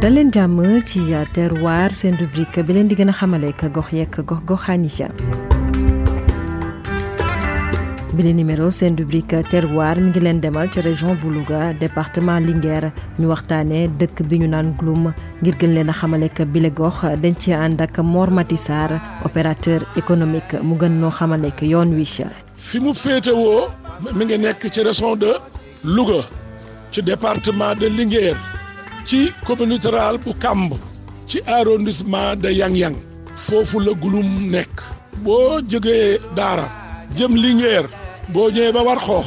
dal leen jàmm ci terroir seen rubrique bi leen di gën a xamale ak gox yeeg gox goxaan yi bi le numéro seen rubrique terroir mi ngi leen demal ci région bu Louga département Linguère ñu waxtaanee dëkk bi ñu naan Gloum ngir gën leen a xamale ak bile gox dañ ci ànd ak Mor Mati Sarr opérateur économique mu gën noo xamal nekk yoon wi. fi mu féetewoo mi ngi nekk ci région de Louga ci département de Linguère ci commune rurale bu Kamb ci arrondissement de Yang-Yang foofu la Gouloum nekk boo jógee Daara jëm Linguère boo ñëwee ba war xoox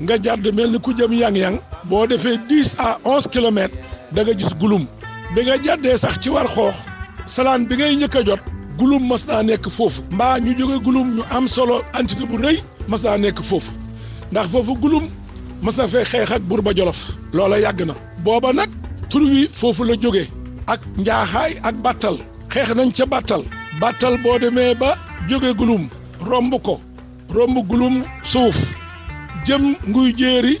nga jàdd mel ni ku jëm Yang-Yang boo defee dix à onze kilomètres da nga gis Gouloum bi nga jàddee sax ci war xoox salaan bi ngay njëkk a jot gulum mas naa nekk foofu mbaa ñu jóge gulum ñu am solo entité bu rëy mas naa nekk foofu ndax foofu gulum mas na fee xeex ak Buurba Jolof loola yàgg na booba nag tur wi foofu la jóge ak njaaxaay ak bàttal xeex nañ ca bàttal bàttal boo demee ba jóge gulum romb ko romb gulum suuf jëm nguy jéeri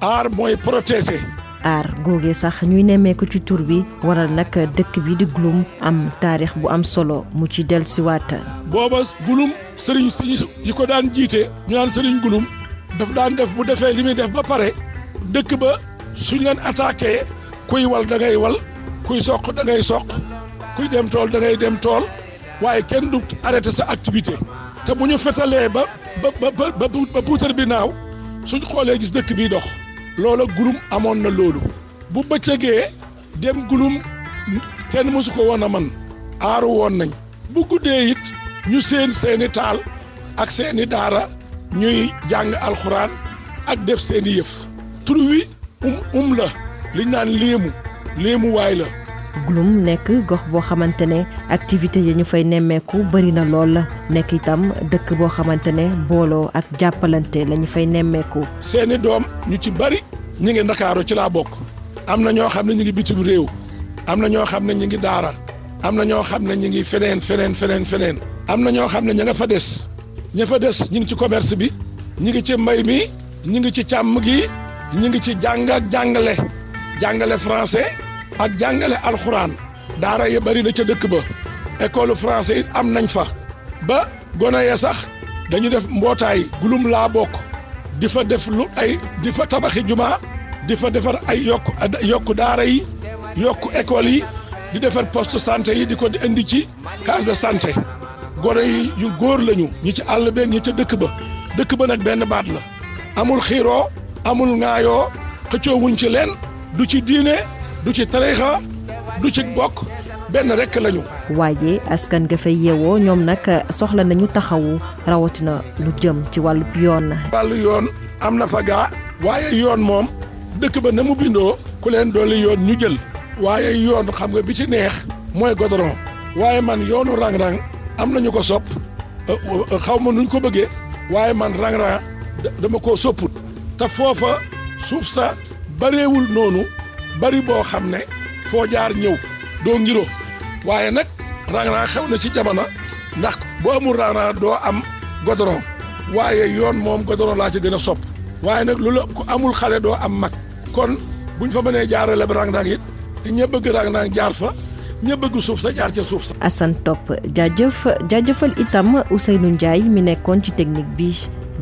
aar mooy protéger. aar googee sax ñuy nemmeeku ci tur bi waral nag dëkk bi di Gouloum am taarix bu am solo mu ci dellusiwaat. booba Gouloum sëriñ si yi ko daan jiite ñu naan sëriñ Gouloum daf daan def bu defee li muy def ba pare dëkk ba suñ leen attaqué kuy wal da wal kuy soq da ngay soq kuy dem tool da ngay dem tool. waaye kenn du arrêté sa activité te bu ñu fetalee ba ba ba ba ba puutar bi naaw suñ xoolee gis dëkk bi dox loola gulum amoon na loolu bu bëccëgee dem gulum kenn mësu ko woon a man aaru woon nañ bu guddee it ñu seen seeni taal ak seeni daara ñuy jàng alxuraan ak def seeni yëf tur wi um um la liñ naan léemu léemu waay la Gouloum nekk gox boo xamante ne activité yi ñu fay nemmeeku bëri na lool la nekk itam dëkk boo xamante ne booloo ak jàppalante la ñu fay nemmeeku seeni doom ñu ci bari ñu ngi ndakaaru ci laa bokk am na ñoo xam ne ñu ngi bitim réew am na ñoo xam ne ñu ngi daara am na ñoo xam ne ñu ngi feneen feneen feneen feneen am na ñoo xam ne ña nga fa des ña fa des ñu ngi ci commerce bi ñu ngi ci mbay mi ñu ngi ci càmm gi ñu ngi ci jàng ak jàngale jàngale français ak jàngale alxuraan daara ya bari na ca dëkk ba école français it am nañ fa ba gone ya sax dañu def mbootaay gulum laa bokk di fa def lu ay di fa tabaxi jumaa di fa defar ay yokk yokk daara yi yokk école yi di defar poste santé yi di ko di indi ci case de santé gone yi ñu góor lañu ñi ci àll beeg ñi ca dëkk ba dëkk ba nag benn baat la amul xiiroo amul ŋaayoo xëccoo wuñ ci leen du ci diine du ci tariixa du ci bokk benn rekk lañu. waaye askan ga fay yeewoo ñoom nag soxla nañu taxawu rawatina lu jëm ci wàllu yoon. wàllu yoon am na fa gaa. waaye yoon moom dëkk ba na mu bindoo ku leen dolli yoon ñu jël waaye yoon xam nga bi ci neex mooy goudron. waaye man yoonu rang-rang am nañu ko sopp euh, euh, xaw ma nuñ ko bëggee waaye man rang-rang dama koo sopput te foofa suuf sa bareewul noonu bari boo xam ne foo jaar ñëw doo ngiro waaye nag rang-rang xew na ci jamono ndax boo amul rang-rang doo am goudron waaye yoon moom goudron laa ci gën a sopp waaye nag lu la ku amul xale doo am mag kon buñ fa mënee jaarale ba rang-rang it te ña bëgg rang-rang jaar fa ña bëgg suuf sa jaar ca suuf sa. Assane Top jaajëf jaajëfal itam Ousseynou Ndiaye mi nekkoon ci technique bi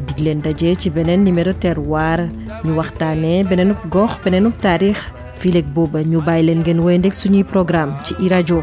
dig leen daje ci beneen numéro terroir ñu waxtaanee beneenub gox beneenub taarix fii léegi booba ñu bàyyi leen ngeen wéy ndeg suñuy programme ci i rajo.